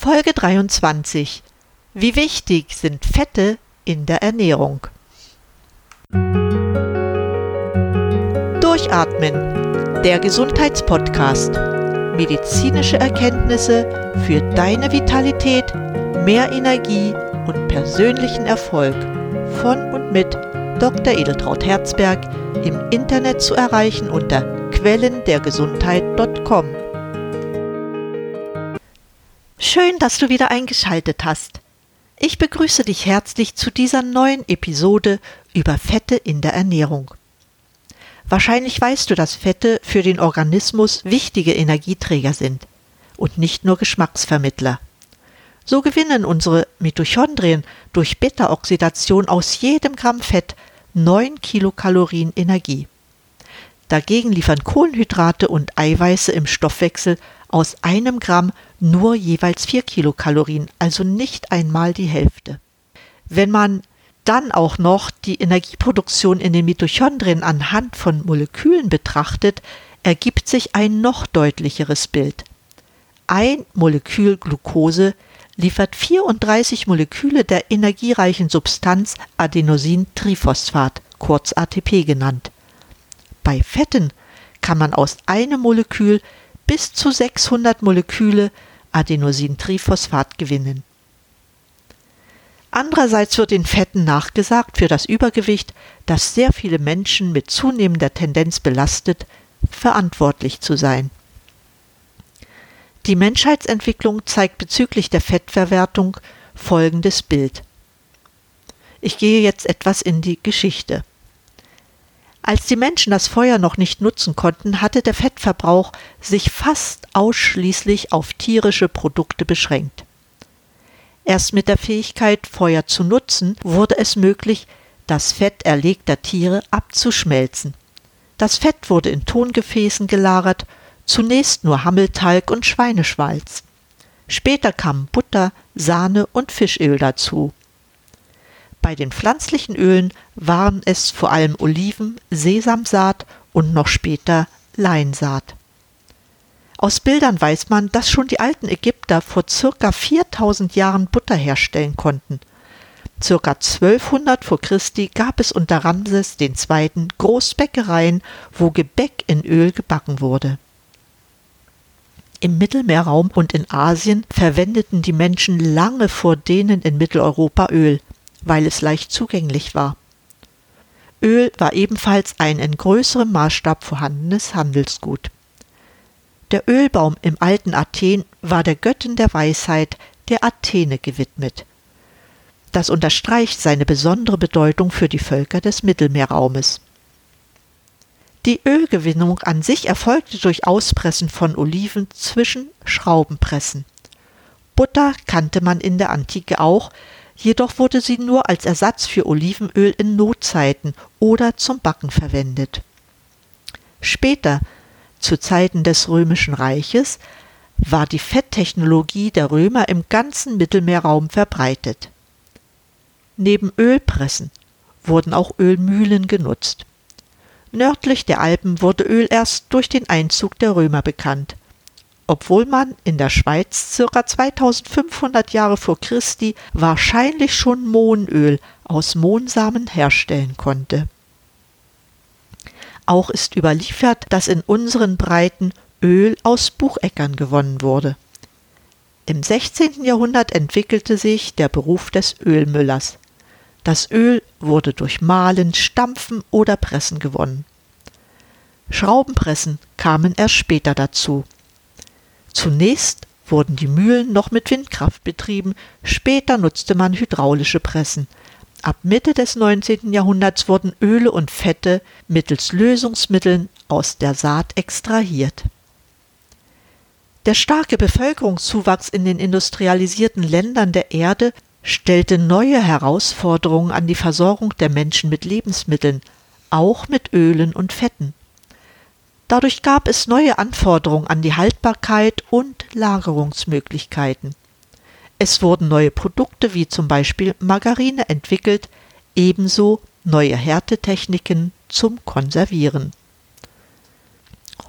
Folge 23. Wie wichtig sind Fette in der Ernährung? Durchatmen. Der Gesundheitspodcast. Medizinische Erkenntnisse für deine Vitalität, mehr Energie und persönlichen Erfolg. Von und mit Dr. Edeltraut Herzberg im Internet zu erreichen unter quellendergesundheit.com. Schön, dass du wieder eingeschaltet hast. Ich begrüße dich herzlich zu dieser neuen Episode über Fette in der Ernährung. Wahrscheinlich weißt du, dass Fette für den Organismus wichtige Energieträger sind und nicht nur Geschmacksvermittler. So gewinnen unsere Mitochondrien durch Beta-Oxidation aus jedem Gramm Fett 9 Kilokalorien Energie. Dagegen liefern Kohlenhydrate und Eiweiße im Stoffwechsel aus einem Gramm nur jeweils 4 Kilokalorien, also nicht einmal die Hälfte. Wenn man dann auch noch die Energieproduktion in den Mitochondrien anhand von Molekülen betrachtet, ergibt sich ein noch deutlicheres Bild. Ein Molekül Glucose liefert 34 Moleküle der energiereichen Substanz Adenosintriphosphat, kurz ATP genannt. Bei Fetten kann man aus einem Molekül bis zu 600 Moleküle Adenosintriphosphat gewinnen. Andererseits wird den Fetten nachgesagt für das Übergewicht, das sehr viele Menschen mit zunehmender Tendenz belastet, verantwortlich zu sein. Die Menschheitsentwicklung zeigt bezüglich der Fettverwertung folgendes Bild. Ich gehe jetzt etwas in die Geschichte. Als die Menschen das Feuer noch nicht nutzen konnten, hatte der Fettverbrauch sich fast ausschließlich auf tierische Produkte beschränkt. Erst mit der Fähigkeit, Feuer zu nutzen, wurde es möglich, das Fett erlegter Tiere abzuschmelzen. Das Fett wurde in Tongefäßen gelagert, zunächst nur Hammeltalg und Schweineschwalz. Später kamen Butter, Sahne und Fischöl dazu. Bei den pflanzlichen Ölen waren es vor allem Oliven, Sesamsaat und noch später Leinsaat. Aus Bildern weiß man, dass schon die alten Ägypter vor circa 4000 Jahren Butter herstellen konnten. Circa 1200 vor Christi gab es unter Ramses II. Großbäckereien, wo Gebäck in Öl gebacken wurde. Im Mittelmeerraum und in Asien verwendeten die Menschen lange vor denen in Mitteleuropa Öl weil es leicht zugänglich war. Öl war ebenfalls ein in größerem Maßstab vorhandenes Handelsgut. Der Ölbaum im alten Athen war der Göttin der Weisheit, der Athene, gewidmet. Das unterstreicht seine besondere Bedeutung für die Völker des Mittelmeerraumes. Die Ölgewinnung an sich erfolgte durch Auspressen von Oliven zwischen Schraubenpressen. Butter kannte man in der Antike auch, jedoch wurde sie nur als Ersatz für Olivenöl in Notzeiten oder zum Backen verwendet. Später, zu Zeiten des Römischen Reiches, war die Fetttechnologie der Römer im ganzen Mittelmeerraum verbreitet. Neben Ölpressen wurden auch Ölmühlen genutzt. Nördlich der Alpen wurde Öl erst durch den Einzug der Römer bekannt obwohl man in der Schweiz circa 2500 Jahre vor Christi wahrscheinlich schon Mohnöl aus Mohnsamen herstellen konnte. Auch ist überliefert, dass in unseren Breiten Öl aus Bucheckern gewonnen wurde. Im 16. Jahrhundert entwickelte sich der Beruf des Ölmüllers. Das Öl wurde durch Mahlen, Stampfen oder Pressen gewonnen. Schraubenpressen kamen erst später dazu. Zunächst wurden die Mühlen noch mit Windkraft betrieben, später nutzte man hydraulische Pressen. Ab Mitte des 19. Jahrhunderts wurden Öle und Fette mittels Lösungsmitteln aus der Saat extrahiert. Der starke Bevölkerungszuwachs in den industrialisierten Ländern der Erde stellte neue Herausforderungen an die Versorgung der Menschen mit Lebensmitteln, auch mit Ölen und Fetten. Dadurch gab es neue Anforderungen an die Haltbarkeit und Lagerungsmöglichkeiten. Es wurden neue Produkte wie zum Beispiel Margarine entwickelt, ebenso neue Härtetechniken zum Konservieren.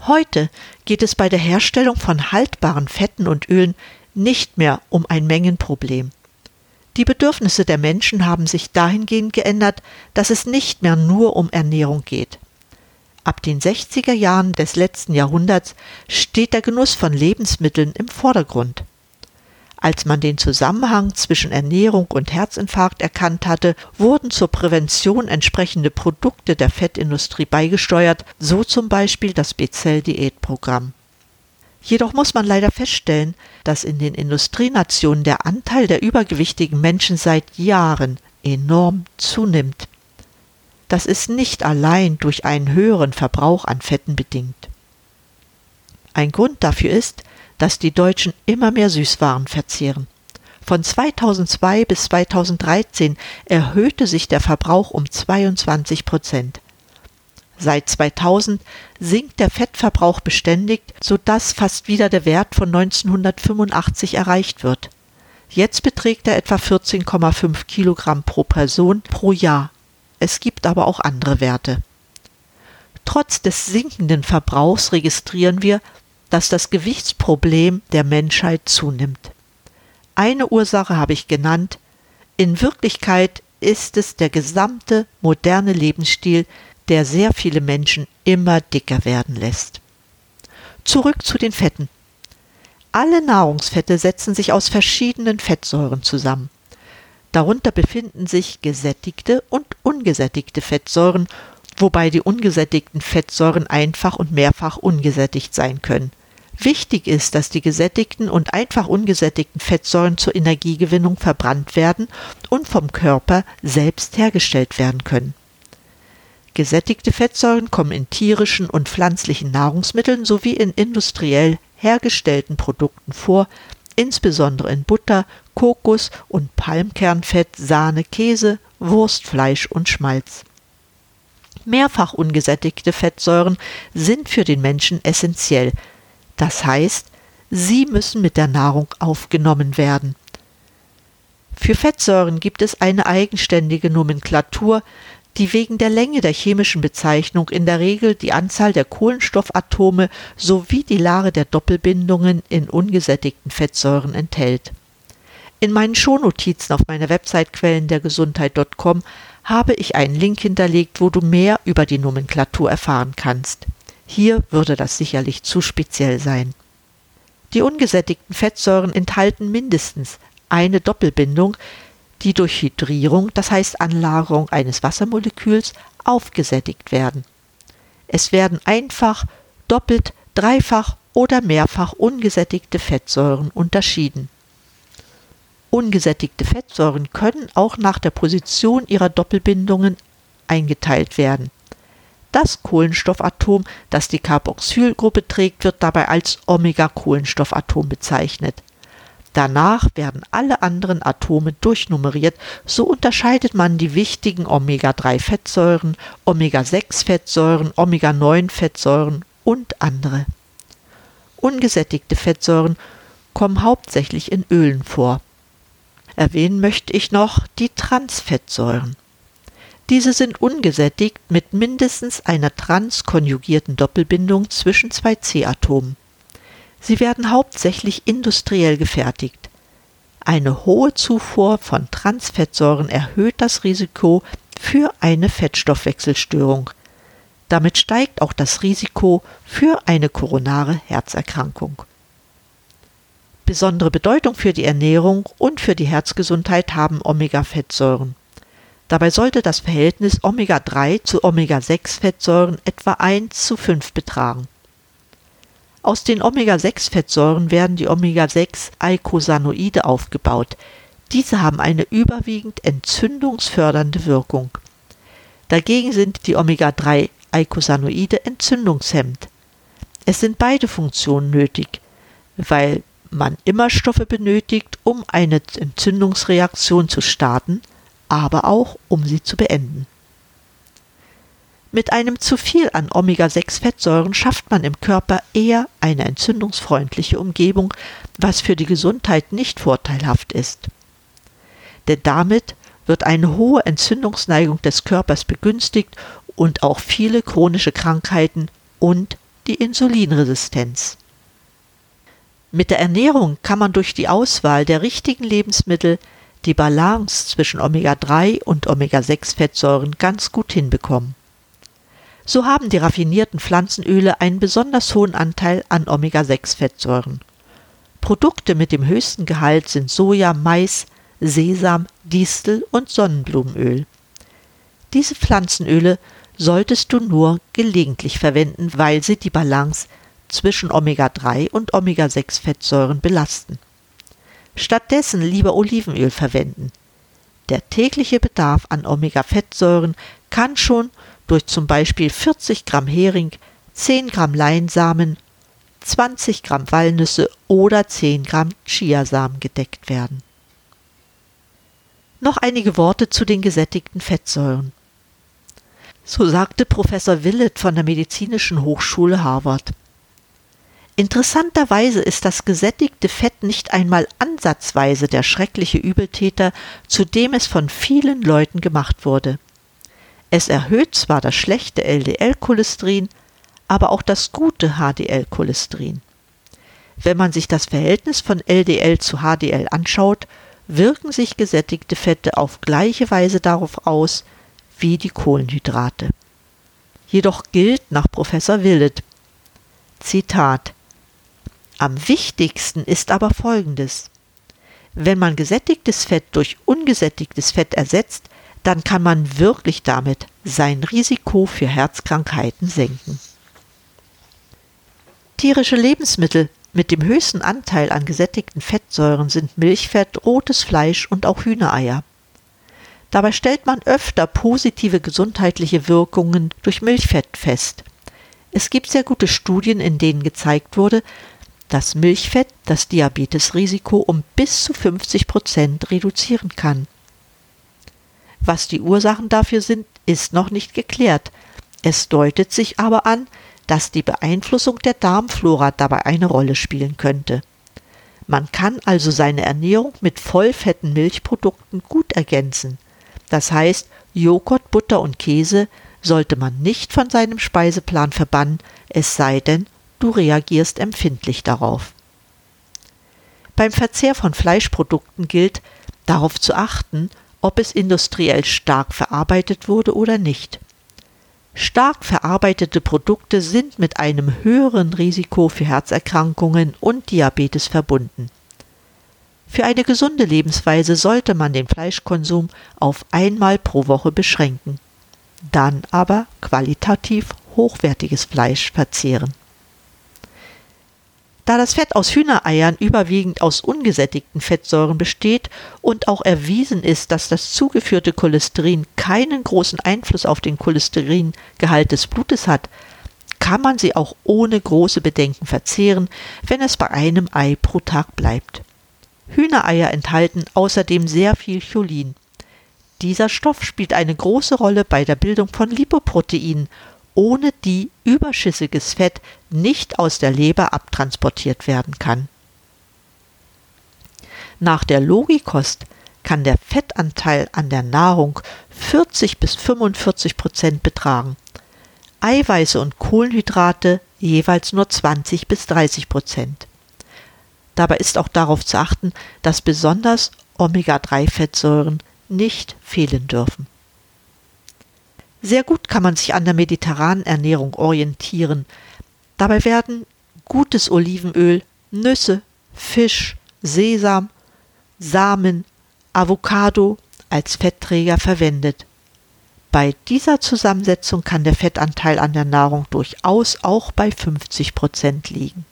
Heute geht es bei der Herstellung von haltbaren Fetten und Ölen nicht mehr um ein Mengenproblem. Die Bedürfnisse der Menschen haben sich dahingehend geändert, dass es nicht mehr nur um Ernährung geht. Ab den 60er Jahren des letzten Jahrhunderts steht der Genuss von Lebensmitteln im Vordergrund. Als man den Zusammenhang zwischen Ernährung und Herzinfarkt erkannt hatte, wurden zur Prävention entsprechende Produkte der Fettindustrie beigesteuert, so zum Beispiel das Bezell-Diätprogramm. Jedoch muss man leider feststellen, dass in den Industrienationen der Anteil der übergewichtigen Menschen seit Jahren enorm zunimmt. Das ist nicht allein durch einen höheren Verbrauch an Fetten bedingt. Ein Grund dafür ist, dass die Deutschen immer mehr Süßwaren verzehren. Von 2002 bis 2013 erhöhte sich der Verbrauch um 22 Prozent. Seit 2000 sinkt der Fettverbrauch beständig, sodass fast wieder der Wert von 1985 erreicht wird. Jetzt beträgt er etwa 14,5 Kilogramm pro Person pro Jahr. Es gibt aber auch andere Werte. Trotz des sinkenden Verbrauchs registrieren wir, dass das Gewichtsproblem der Menschheit zunimmt. Eine Ursache habe ich genannt, in Wirklichkeit ist es der gesamte moderne Lebensstil, der sehr viele Menschen immer dicker werden lässt. Zurück zu den Fetten. Alle Nahrungsfette setzen sich aus verschiedenen Fettsäuren zusammen. Darunter befinden sich gesättigte und ungesättigte Fettsäuren, wobei die ungesättigten Fettsäuren einfach und mehrfach ungesättigt sein können. Wichtig ist, dass die gesättigten und einfach ungesättigten Fettsäuren zur Energiegewinnung verbrannt werden und vom Körper selbst hergestellt werden können. Gesättigte Fettsäuren kommen in tierischen und pflanzlichen Nahrungsmitteln sowie in industriell hergestellten Produkten vor, insbesondere in Butter, Kokos- und Palmkernfett, Sahne, Käse, Wurst, Fleisch und Schmalz. Mehrfach ungesättigte Fettsäuren sind für den Menschen essentiell, das heißt, sie müssen mit der Nahrung aufgenommen werden. Für Fettsäuren gibt es eine eigenständige Nomenklatur, die wegen der Länge der chemischen Bezeichnung in der Regel die Anzahl der Kohlenstoffatome sowie die Lage der Doppelbindungen in ungesättigten Fettsäuren enthält. In meinen Shownotizen auf meiner Website quellendergesundheit.com habe ich einen Link hinterlegt, wo du mehr über die Nomenklatur erfahren kannst. Hier würde das sicherlich zu speziell sein. Die ungesättigten Fettsäuren enthalten mindestens eine Doppelbindung, die durch Hydrierung, das heißt Anlagerung eines Wassermoleküls, aufgesättigt werden. Es werden einfach, doppelt, dreifach oder mehrfach ungesättigte Fettsäuren unterschieden. Ungesättigte Fettsäuren können auch nach der Position ihrer Doppelbindungen eingeteilt werden. Das Kohlenstoffatom, das die Carboxylgruppe trägt, wird dabei als Omega-Kohlenstoffatom bezeichnet. Danach werden alle anderen Atome durchnummeriert, so unterscheidet man die wichtigen Omega-3-Fettsäuren, Omega-6-Fettsäuren, Omega-9-Fettsäuren und andere. Ungesättigte Fettsäuren kommen hauptsächlich in Ölen vor. Erwähnen möchte ich noch die Transfettsäuren. Diese sind ungesättigt mit mindestens einer transkonjugierten Doppelbindung zwischen zwei C-Atomen. Sie werden hauptsächlich industriell gefertigt. Eine hohe Zufuhr von Transfettsäuren erhöht das Risiko für eine Fettstoffwechselstörung. Damit steigt auch das Risiko für eine koronare Herzerkrankung. Besondere Bedeutung für die Ernährung und für die Herzgesundheit haben Omega-Fettsäuren. Dabei sollte das Verhältnis Omega-3 zu Omega-6-Fettsäuren etwa 1 zu 5 betragen. Aus den Omega-6-Fettsäuren werden die Omega-6-Eicosanoide aufgebaut. Diese haben eine überwiegend entzündungsfördernde Wirkung. Dagegen sind die Omega-3-Eicosanoide entzündungshemmend. Es sind beide Funktionen nötig, weil man immer Stoffe benötigt, um eine Entzündungsreaktion zu starten – aber auch um sie zu beenden. Mit einem zu viel an Omega-6-Fettsäuren schafft man im Körper eher eine entzündungsfreundliche Umgebung, was für die Gesundheit nicht vorteilhaft ist. Denn damit wird eine hohe Entzündungsneigung des Körpers begünstigt und auch viele chronische Krankheiten und die Insulinresistenz. Mit der Ernährung kann man durch die Auswahl der richtigen Lebensmittel die Balance zwischen Omega-3 und Omega-6-Fettsäuren ganz gut hinbekommen. So haben die raffinierten Pflanzenöle einen besonders hohen Anteil an Omega-6-Fettsäuren. Produkte mit dem höchsten Gehalt sind Soja, Mais, Sesam, Distel und Sonnenblumenöl. Diese Pflanzenöle solltest du nur gelegentlich verwenden, weil sie die Balance zwischen Omega-3 und Omega-6-Fettsäuren belasten. Stattdessen lieber Olivenöl verwenden. Der tägliche Bedarf an Omega-Fettsäuren kann schon durch zum Beispiel 40 Gramm Hering, 10 Gramm Leinsamen, 20 Gramm Walnüsse oder 10 Gramm Chiasamen gedeckt werden. Noch einige Worte zu den gesättigten Fettsäuren. So sagte Professor Willett von der Medizinischen Hochschule Harvard. Interessanterweise ist das gesättigte Fett nicht einmal ansatzweise der schreckliche Übeltäter, zu dem es von vielen Leuten gemacht wurde. Es erhöht zwar das schlechte LDL-Cholesterin, aber auch das gute HDL-Cholesterin. Wenn man sich das Verhältnis von LDL zu HDL anschaut, wirken sich gesättigte Fette auf gleiche Weise darauf aus wie die Kohlenhydrate. Jedoch gilt nach Professor Willett Zitat am wichtigsten ist aber Folgendes. Wenn man gesättigtes Fett durch ungesättigtes Fett ersetzt, dann kann man wirklich damit sein Risiko für Herzkrankheiten senken. Tierische Lebensmittel mit dem höchsten Anteil an gesättigten Fettsäuren sind Milchfett, rotes Fleisch und auch Hühnereier. Dabei stellt man öfter positive gesundheitliche Wirkungen durch Milchfett fest. Es gibt sehr gute Studien, in denen gezeigt wurde, dass Milchfett das Diabetesrisiko um bis zu 50 Prozent reduzieren kann. Was die Ursachen dafür sind, ist noch nicht geklärt. Es deutet sich aber an, dass die Beeinflussung der Darmflora dabei eine Rolle spielen könnte. Man kann also seine Ernährung mit vollfetten Milchprodukten gut ergänzen. Das heißt, Joghurt, Butter und Käse sollte man nicht von seinem Speiseplan verbannen, es sei denn, du reagierst empfindlich darauf. Beim Verzehr von Fleischprodukten gilt, darauf zu achten, ob es industriell stark verarbeitet wurde oder nicht. Stark verarbeitete Produkte sind mit einem höheren Risiko für Herzerkrankungen und Diabetes verbunden. Für eine gesunde Lebensweise sollte man den Fleischkonsum auf einmal pro Woche beschränken, dann aber qualitativ hochwertiges Fleisch verzehren. Da das Fett aus Hühnereiern überwiegend aus ungesättigten Fettsäuren besteht und auch erwiesen ist, dass das zugeführte Cholesterin keinen großen Einfluss auf den Cholesteringehalt des Blutes hat, kann man sie auch ohne große Bedenken verzehren, wenn es bei einem Ei pro Tag bleibt. Hühnereier enthalten außerdem sehr viel Cholin. Dieser Stoff spielt eine große Rolle bei der Bildung von Lipoproteinen ohne die überschüssiges Fett nicht aus der Leber abtransportiert werden kann. Nach der Logikost kann der Fettanteil an der Nahrung 40 bis 45 Prozent betragen, Eiweiße und Kohlenhydrate jeweils nur 20 bis 30 Prozent. Dabei ist auch darauf zu achten, dass besonders Omega-3-Fettsäuren nicht fehlen dürfen. Sehr gut kann man sich an der mediterranen Ernährung orientieren. Dabei werden gutes Olivenöl, Nüsse, Fisch, Sesam, Samen, Avocado als Fettträger verwendet. Bei dieser Zusammensetzung kann der Fettanteil an der Nahrung durchaus auch bei 50 Prozent liegen.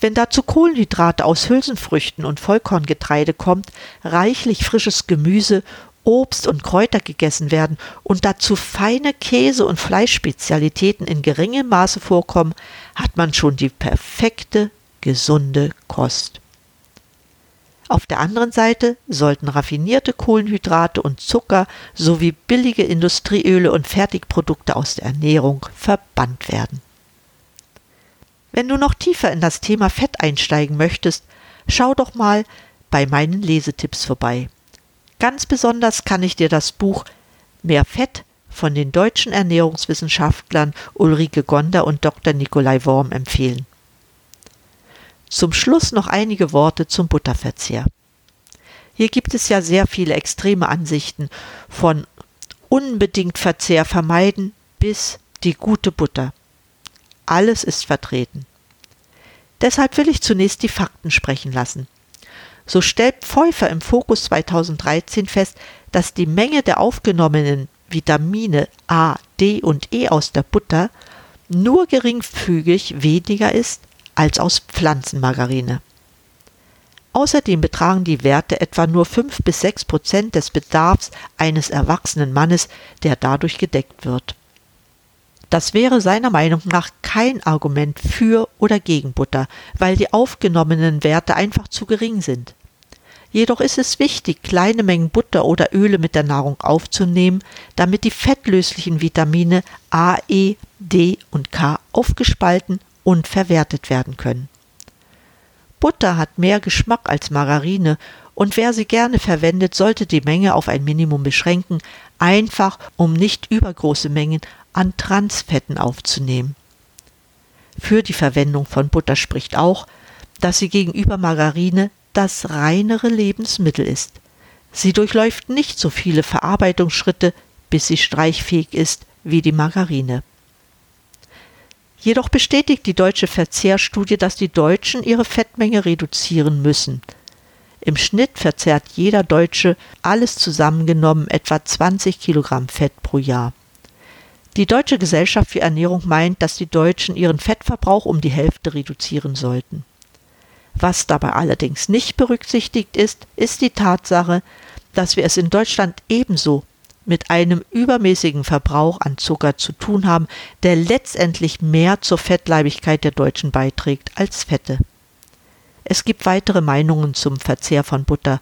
Wenn dazu Kohlenhydrate aus Hülsenfrüchten und Vollkorngetreide kommt, reichlich frisches Gemüse Obst und Kräuter gegessen werden und dazu feine Käse- und Fleischspezialitäten in geringem Maße vorkommen, hat man schon die perfekte, gesunde Kost. Auf der anderen Seite sollten raffinierte Kohlenhydrate und Zucker sowie billige Industrieöle und Fertigprodukte aus der Ernährung verbannt werden. Wenn du noch tiefer in das Thema Fett einsteigen möchtest, schau doch mal bei meinen Lesetipps vorbei. Ganz besonders kann ich dir das Buch Mehr Fett von den deutschen Ernährungswissenschaftlern Ulrike Gonder und Dr. Nikolai Worm empfehlen. Zum Schluss noch einige Worte zum Butterverzehr. Hier gibt es ja sehr viele extreme Ansichten von unbedingt Verzehr vermeiden bis die gute Butter. Alles ist vertreten. Deshalb will ich zunächst die Fakten sprechen lassen. So stellt Pfeuffer im Fokus 2013 fest, dass die Menge der aufgenommenen Vitamine A, D und E aus der Butter nur geringfügig weniger ist als aus Pflanzenmargarine. Außerdem betragen die Werte etwa nur 5 bis 6 Prozent des Bedarfs eines erwachsenen Mannes, der dadurch gedeckt wird. Das wäre seiner Meinung nach kein Argument für oder gegen Butter, weil die aufgenommenen Werte einfach zu gering sind. Jedoch ist es wichtig, kleine Mengen Butter oder Öle mit der Nahrung aufzunehmen, damit die fettlöslichen Vitamine A, E, D und K aufgespalten und verwertet werden können. Butter hat mehr Geschmack als Margarine und wer sie gerne verwendet, sollte die Menge auf ein Minimum beschränken, einfach um nicht übergroße Mengen an Transfetten aufzunehmen. Für die Verwendung von Butter spricht auch, dass sie gegenüber Margarine das reinere Lebensmittel ist. Sie durchläuft nicht so viele Verarbeitungsschritte, bis sie streichfähig ist wie die Margarine. Jedoch bestätigt die deutsche Verzehrstudie, dass die Deutschen ihre Fettmenge reduzieren müssen. Im Schnitt verzehrt jeder Deutsche alles zusammengenommen etwa 20 Kilogramm Fett pro Jahr. Die Deutsche Gesellschaft für Ernährung meint, dass die Deutschen ihren Fettverbrauch um die Hälfte reduzieren sollten. Was dabei allerdings nicht berücksichtigt ist, ist die Tatsache, dass wir es in Deutschland ebenso mit einem übermäßigen Verbrauch an Zucker zu tun haben, der letztendlich mehr zur Fettleibigkeit der Deutschen beiträgt als Fette. Es gibt weitere Meinungen zum Verzehr von Butter.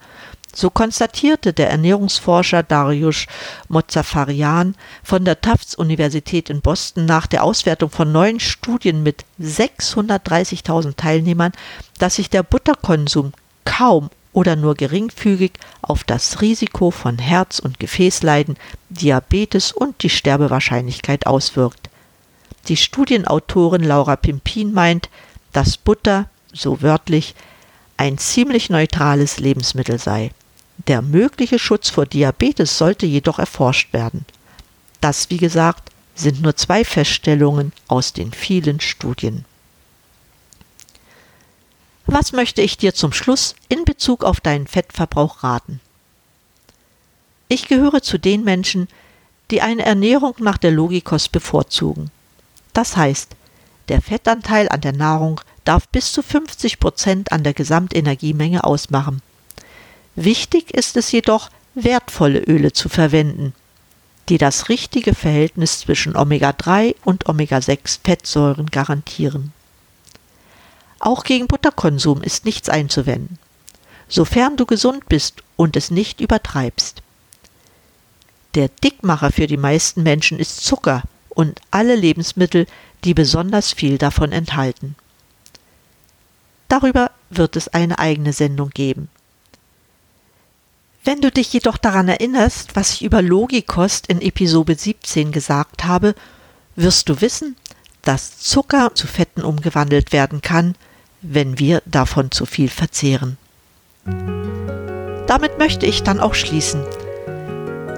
So konstatierte der Ernährungsforscher Dariusz Mozafarian von der Tufts Universität in Boston nach der Auswertung von neun Studien mit 630.000 Teilnehmern, dass sich der Butterkonsum kaum oder nur geringfügig auf das Risiko von Herz- und Gefäßleiden, Diabetes und die Sterbewahrscheinlichkeit auswirkt. Die Studienautorin Laura Pimpin meint, dass Butter, so wörtlich, ein ziemlich neutrales Lebensmittel sei. Der mögliche Schutz vor Diabetes sollte jedoch erforscht werden. Das, wie gesagt, sind nur zwei Feststellungen aus den vielen Studien. Was möchte ich dir zum Schluss in Bezug auf deinen Fettverbrauch raten? Ich gehöre zu den Menschen, die eine Ernährung nach der Logikos bevorzugen. Das heißt, der Fettanteil an der Nahrung darf bis zu 50 Prozent an der Gesamtenergiemenge ausmachen. Wichtig ist es jedoch, wertvolle Öle zu verwenden, die das richtige Verhältnis zwischen Omega-3 und Omega-6 Fettsäuren garantieren. Auch gegen Butterkonsum ist nichts einzuwenden, sofern du gesund bist und es nicht übertreibst. Der Dickmacher für die meisten Menschen ist Zucker und alle Lebensmittel, die besonders viel davon enthalten. Darüber wird es eine eigene Sendung geben. Wenn du dich jedoch daran erinnerst, was ich über Logikost in Episode 17 gesagt habe, wirst du wissen, dass Zucker zu Fetten umgewandelt werden kann, wenn wir davon zu viel verzehren. Damit möchte ich dann auch schließen.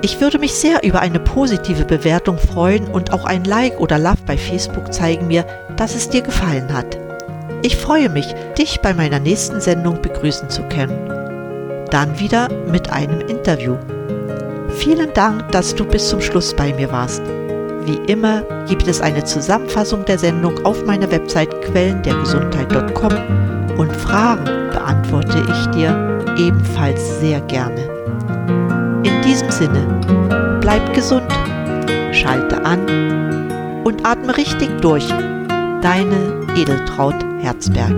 Ich würde mich sehr über eine positive Bewertung freuen und auch ein Like oder Love bei Facebook zeigen mir, dass es dir gefallen hat. Ich freue mich, dich bei meiner nächsten Sendung begrüßen zu können. Dann wieder mit einem Interview. Vielen Dank, dass du bis zum Schluss bei mir warst. Wie immer gibt es eine Zusammenfassung der Sendung auf meiner Website quellendergesundheit.com und Fragen beantworte ich dir ebenfalls sehr gerne. In diesem Sinne, bleib gesund, schalte an und atme richtig durch. Deine Edeltraut Herzberg.